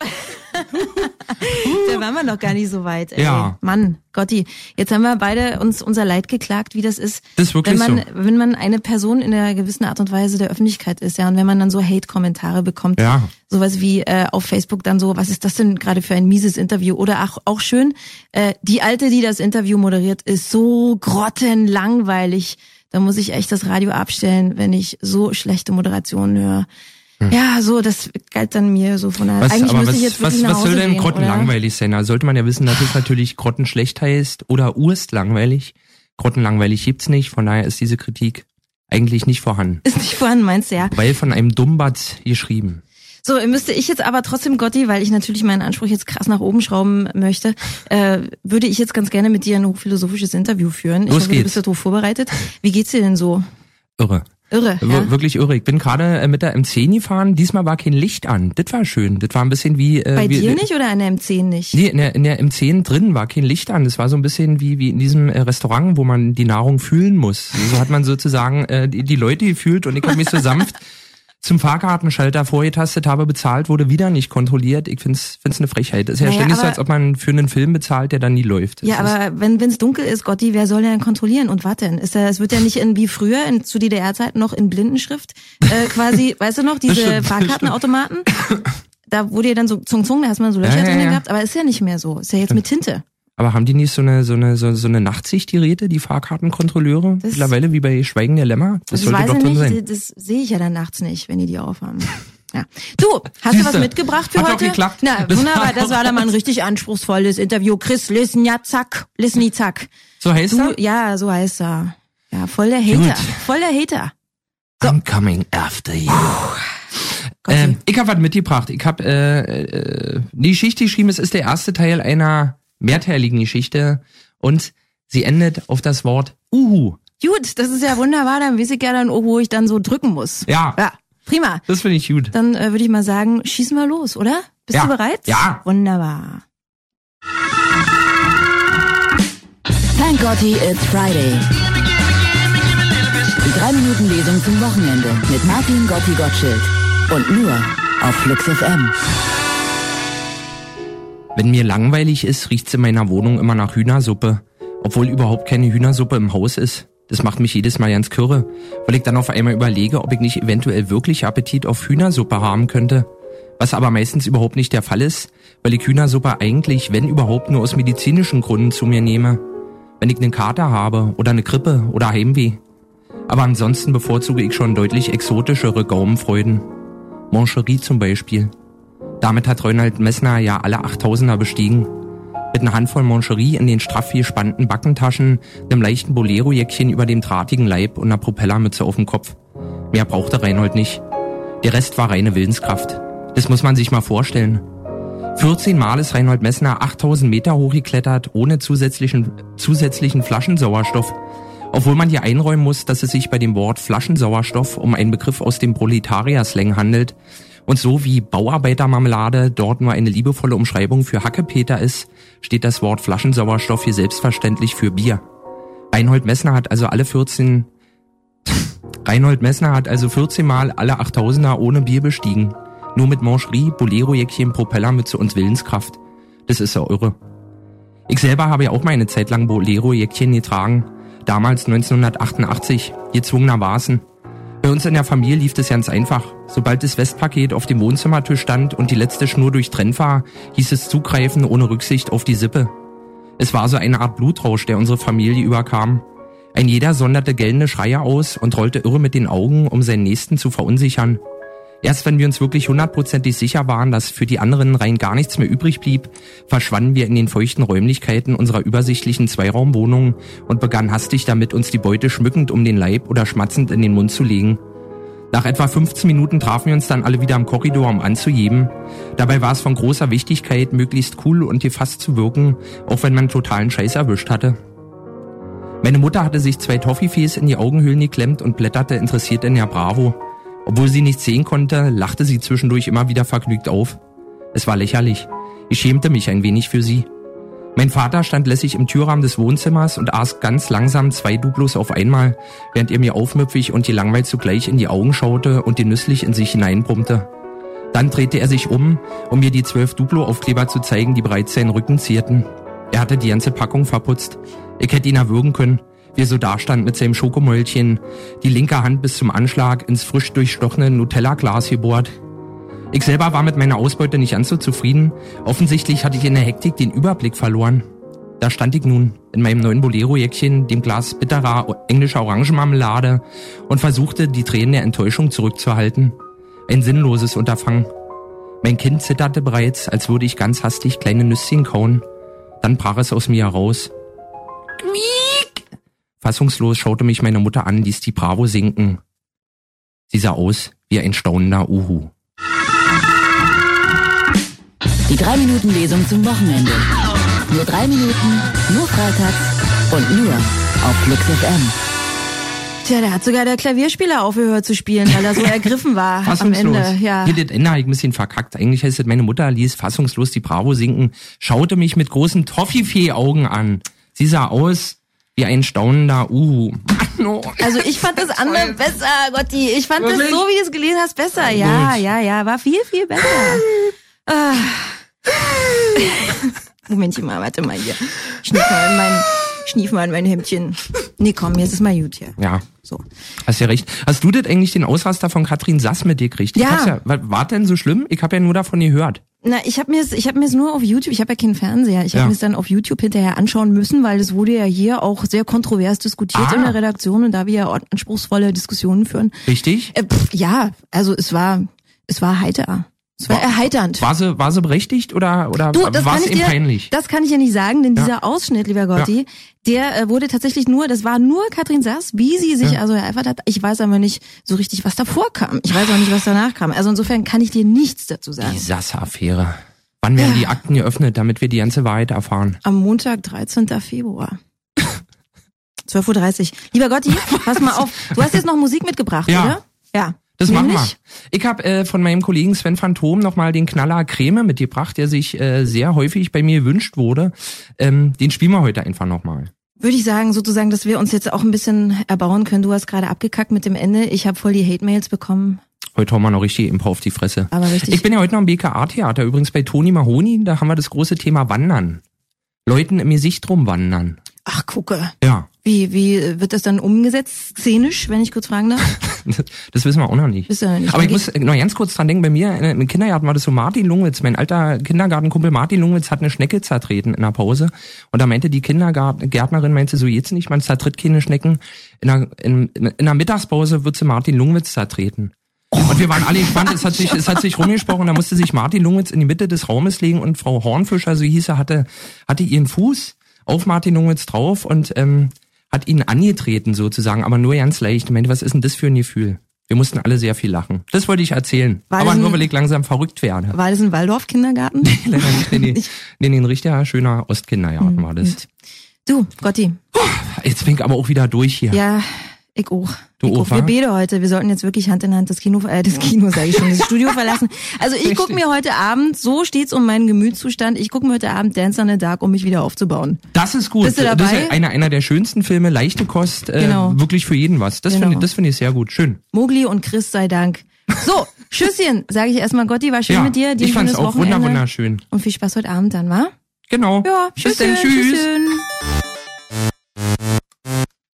da waren wir noch gar nicht so weit. Ey. Ja. Mann, Gotti, jetzt haben wir beide uns unser Leid geklagt, wie das ist, Das ist wirklich wenn man, so. wenn man eine Person in einer gewissen Art und Weise der Öffentlichkeit ist, ja, und wenn man dann so Hate-Kommentare bekommt, Ja. sowas wie äh, auf Facebook dann so, was ist das denn gerade für ein mieses Interview? Oder auch, auch schön, äh, die Alte, die das Interview moderiert, ist so grottenlangweilig. Da muss ich echt das Radio abstellen, wenn ich so schlechte Moderationen höre. Ja, so, das galt dann mir so von der, Was, eigentlich aber müsste was, ich jetzt was, wirklich nach was soll denn gehen, oder? grottenlangweilig sein? Da sollte man ja wissen, dass es natürlich grottenschlecht heißt oder urstlangweilig. Grottenlangweilig gibt's nicht, von daher ist diese Kritik eigentlich nicht vorhanden. Ist nicht vorhanden, meinst du, ja? Weil von einem Dummbatz geschrieben. So, müsste ich jetzt aber trotzdem, Gotti, weil ich natürlich meinen Anspruch jetzt krass nach oben schrauben möchte, äh, würde ich jetzt ganz gerne mit dir ein hochphilosophisches Interview führen. Ich Los hoffe, du geht's. bist darauf vorbereitet. Wie geht's dir denn so? Irre. Irre, Wir- ja? Wirklich irre. Ich bin gerade äh, mit der M10 gefahren. Diesmal war kein Licht an. Das war schön. Das war ein bisschen wie... Äh, Bei wie, dir nicht oder an der M10 nicht? Nee, in der, in der M10 drin war kein Licht an. Das war so ein bisschen wie, wie in diesem äh, Restaurant, wo man die Nahrung fühlen muss. So hat man sozusagen äh, die, die Leute gefühlt und ich habe mich so sanft zum Fahrkartenschalter vorgetastet, habe bezahlt, wurde wieder nicht kontrolliert. Ich find's find's eine Frechheit. Das ist ja Naja, ständig so, als ob man für einen Film bezahlt, der dann nie läuft. Das Ja, aber wenn wenn's dunkel ist, Gotti, wer soll denn kontrollieren und was denn? Ist ja, es wird ja nicht in wie früher in, zu DDR-Zeiten noch in Blindenschrift äh, quasi, weißt du noch, diese stimmt, Fahrkartenautomaten? Da wurde ja dann so Zung Zung, da hast man so Löcher Ja, ja, drin ja. gehabt, aber ist ja nicht mehr so. Ist ja jetzt mit Tinte. Aber haben die nicht so eine so eine so, so eine Nachtsichtgeräte, die Fahrkartenkontrolleure? Das- Mittlerweile wie bei Schweigen der Lämmer? Das Das sollte weiß doch drin nicht, sein. das sehe ich ja dann nachts nicht, wenn die die aufhaben. Ja. Du, hast du was Siehste, mitgebracht für hat doch heute? geklappt. Na, Das wunderbar, das doch war dann mal ein richtig anspruchsvolles Interview. Chris Lisniazak, Lisnizak. So heißt Du, er? ja, so heißt er. Ja, voll der Hater. Gut. Voll der Hater. I'm coming after you. Ähm, ich habe was mitgebracht. Ich habe äh, äh, die Geschichte geschrieben. Es ist der erste Teil einer mehrteiligen Geschichte und sie endet auf das Wort Uhu. Gut, das ist ja wunderbar, dann weiß ich ja dann, oh, wo ich dann so drücken muss. Ja, Ja, prima. das finde ich gut. Dann äh, würde ich mal sagen, schießen wir los, oder? Bist Ja. du bereit? Ja. Wunderbar. Thank Gotti, it's Friday. Die 3-Minuten-Lesung zum Wochenende mit Martin Gotti Gottschild. Und nur auf Flux FM. Wenn mir langweilig ist, riecht's in meiner Wohnung immer nach Hühnersuppe, obwohl überhaupt keine Hühnersuppe im Haus ist. Das macht mich jedes Mal ganz kirre, weil ich dann auf einmal überlege, ob ich nicht eventuell wirklich Appetit auf Hühnersuppe haben könnte. Was aber meistens überhaupt nicht der Fall ist, weil ich Hühnersuppe eigentlich, wenn überhaupt, nur aus medizinischen Gründen zu mir nehme. Wenn ich einen Kater habe oder eine Grippe oder Heimweh. Aber ansonsten bevorzuge ich schon deutlich exotischere Gaumenfreuden. Mancherie zum Beispiel. Damit hat Reinhold Messner ja alle 8000er bestiegen. Mit einer Handvoll Mancherie in den straff gespannten Backentaschen, einem leichten Bolero-Jäckchen über dem drahtigen Leib und einer Propellermütze auf dem Kopf. Mehr brauchte Reinhold nicht. Der Rest war reine Willenskraft. Das muss man sich mal vorstellen. 14 Mal ist Reinhold Messner 8000 Meter hochgeklettert, ohne zusätzlichen, zusätzlichen Flaschensauerstoff. Obwohl man hier einräumen muss, dass es sich bei dem Wort Flaschensauerstoff um einen Begriff aus dem Proletarier-Slang handelt und so wie Bauarbeitermarmelade dort nur eine liebevolle Umschreibung für Hackepeter ist, steht das Wort Flaschensauerstoff hier selbstverständlich für Bier. Reinhold Messner hat also alle 14 Reinhold Messner hat also 14 Mal alle 8000er ohne Bier bestiegen. Nur mit Mancherie, Bolero-Jäckchen, Propellermütze und Willenskraft. Das ist ja irre. Ich selber habe ja auch mal eine Zeit lang Bolero-Jäckchen getragen. Damals 1988, gezwungenermaßen. Bei uns in der Familie lief das ganz einfach. Sobald das Westpaket auf dem Wohnzimmertisch stand und die letzte Schnur durchtrennt war, hieß es zugreifen ohne Rücksicht auf die Sippe. Es war so eine Art Blutrausch, der unsere Familie überkam. Ein jeder sonderte gellende Schreie aus und rollte irre mit den Augen, um seinen Nächsten zu verunsichern. Erst wenn wir uns wirklich hundertprozentig sicher waren, dass für die anderen rein gar nichts mehr übrig blieb, verschwanden wir in den feuchten Räumlichkeiten unserer übersichtlichen Zweiraumwohnung und begannen hastig damit, uns die Beute schmückend um den Leib oder schmatzend in den Mund zu legen. Nach etwa 15 Minuten trafen wir uns dann alle wieder am Korridor, um anzuheben. Dabei war es von großer Wichtigkeit, möglichst cool und gefasst zu wirken, auch wenn man totalen Scheiß erwischt hatte. Meine Mutter hatte sich zwei Toffifees in die Augenhöhlen geklemmt und blätterte interessiert in der Bravo. Obwohl sie nichts sehen konnte, lachte sie zwischendurch immer wieder vergnügt auf. Es war lächerlich. Ich schämte mich ein wenig für sie. Mein Vater stand lässig im Türrahmen des Wohnzimmers und aß ganz langsam zwei Duplos auf einmal, während er mir aufmüpfig und gelangweilt zugleich in die Augen schaute und genüsslich in sich hineinbrummte. Dann drehte er sich um, um mir die zwölf Duplo-Aufkleber zu zeigen, die bereits seinen Rücken zierten. Er hatte die ganze Packung verputzt. Ich hätte ihn erwürgen können, wie er so dastand mit seinem Schokomäulchen, die linke Hand bis zum Anschlag ins frisch durchstochene Nutella-Glas gebohrt. Ich selber war mit meiner Ausbeute nicht ganz so zufrieden. Offensichtlich hatte ich in der Hektik den Überblick verloren. Da stand ich nun in meinem neuen Bolero-Jäckchen, dem Glas bitterer englischer Orangenmarmelade und versuchte, die Tränen der Enttäuschung zurückzuhalten. Ein sinnloses Unterfangen. Mein Kind zitterte bereits, als würde ich ganz hastig kleine Nüsschen kauen. Dann brach es aus mir heraus. Fassungslos schaute mich meine Mutter an, ließ die Bravo sinken. Sie sah aus wie ein staunender Uhu. Die 3-Minuten-Lesung zum Wochenende. Nur drei Minuten, nur freitags und nur auf Flux FM. Tja, da hat sogar der Klavierspieler aufgehört zu spielen, weil er so ergriffen war am Fassungslos. Ende. Ja. Hier, das Ende hab ich ein bisschen verkackt. Eigentlich heißt es, meine Mutter ließ fassungslos die Bravo sinken, schaute mich mit großen Toffifee-Augen an. Sie sah aus wie ein staunender Uhu. Oh. Also ich fand das andere besser, Gotti. Ich fand das Wirklich? so, wie du es gelesen hast, besser. Ja, ja, ja, war viel, viel besser. Ah. Momentchen mal, warte mal hier. Schnief mal in mein, schnief mal in mein Hemdchen. Nee, komm, jetzt ist mal gut hier. Ja, So. hast ja recht. Hast du das eigentlich den Ausraster von Katrin Sass mitgekriegt? Ich Ja. hab's ja. War, war denn so schlimm? Ich habe ja nur davon gehört. Na, ich habe mir ich habe mir nur auf YouTube, ich habe ja keinen Fernseher, ich habe Ja. mir es dann auf YouTube hinterher anschauen müssen, weil es wurde ja hier auch sehr kontrovers diskutiert Ah. in der Redaktion und da wir ja anspruchsvolle Diskussionen führen. Richtig? Äh, pff, ja, also es war es war heiter. Es war War- erheiternd. War sie, war sie berechtigt oder, oder Du, das war kann es ich ihm dir, peinlich? das kann ich ja nicht sagen, denn Ja. dieser Ausschnitt, lieber Gotti, der äh, wurde tatsächlich nur, das war nur Katrin Sass, wie sie sich Ja. also ereifert hat. Ich weiß aber nicht so richtig, was davor kam. Ich weiß auch nicht, was danach kam. Also insofern kann ich dir nichts dazu sagen. Die Sass-Affäre. Wann werden die Akten geöffnet, damit wir die ganze Wahrheit erfahren? Am Montag, 13. Februar. 12.30 Uhr. Lieber Gotti, pass mal auf. Du hast jetzt noch Musik mitgebracht, Ja. oder? Ja. Das machen wir. Ich habe äh, von meinem Kollegen Sven Phantom nochmal den Knaller Creme mitgebracht, der sich äh, sehr häufig bei mir gewünscht wurde. Ähm, den spielen wir heute einfach nochmal. Würde ich sagen, sozusagen, dass wir uns jetzt auch ein bisschen erbauen können. Du hast gerade abgekackt mit dem Ende. Ich habe voll die Hate-Mails bekommen. Heute hauen wir noch richtig Impo auf die Fresse. Aber richtig. Ich bin ja heute noch im BKA-Theater, übrigens bei Toni Mahoni, da haben wir das große Thema Wandern. Leuten im Gesicht rumwandern. Ach, gucke. Ja, Wie, wie wird das dann umgesetzt, szenisch, wenn ich kurz fragen darf? das wissen wir auch noch nicht. Noch nicht. Aber ich muss noch ganz kurz dran denken, bei mir äh, im Kindergarten war das so Martin Lungwitz, mein alter Kindergartenkumpel Martin Lungwitz hat eine Schnecke zertreten in der Pause und da meinte die Kindergärtnerin, meinte so jetzt nicht, man zertritt keine Schnecken, in der, in, in der Mittagspause wird sie Martin Lungwitz zertreten. Und wir waren alle gespannt, es hat sich, es hat sich rumgesprochen, da musste sich Martin Lungwitz in die Mitte des Raumes legen und Frau Hornfischer, so hieß er, hatte, hatte ihren Fuß auf Martin Lungwitz drauf und ähm, hat ihn angetreten sozusagen, aber nur ganz leicht. Ich meinte, was ist denn das für ein Gefühl? Wir mussten alle sehr viel lachen. Das wollte ich erzählen. War aber das nur, ein- weil ich langsam verrückt werde. War das ein Waldorf-Kindergarten? Leider nicht. Nee, nee, nee, nee, ein richtiger, schöner Ostkindergarten war das. Du, Gotti. Jetzt bin ich aber auch wieder durch hier. Ja, ich auch. Du ich auch, auch. Wir beide heute. Wir sollten jetzt wirklich Hand in Hand das Kino, äh, das Kino sage ich schon, das Studio verlassen. Also ich gucke mir heute Abend, so steht's um meinen Gemütszustand, ich gucke mir heute Abend Dance on the Dark, um mich wieder aufzubauen. Das ist gut. Bist du Das dabei? ist einer, einer der schönsten Filme, leichte Kost, äh, Genau. wirklich für jeden was. Das Genau. finde ich, das finde ich sehr gut. Schön. Mogli und Chris sei Dank. So, Tschüsschen, sage ich erstmal Gotti, war schön ja, mit dir. Dir ich fand's auch Wochenende. wunder, wunderschön. Und viel Spaß heute Abend dann, wa? Genau. Ja, Bis tschüsschen, dann, tschüss. tschüsschen.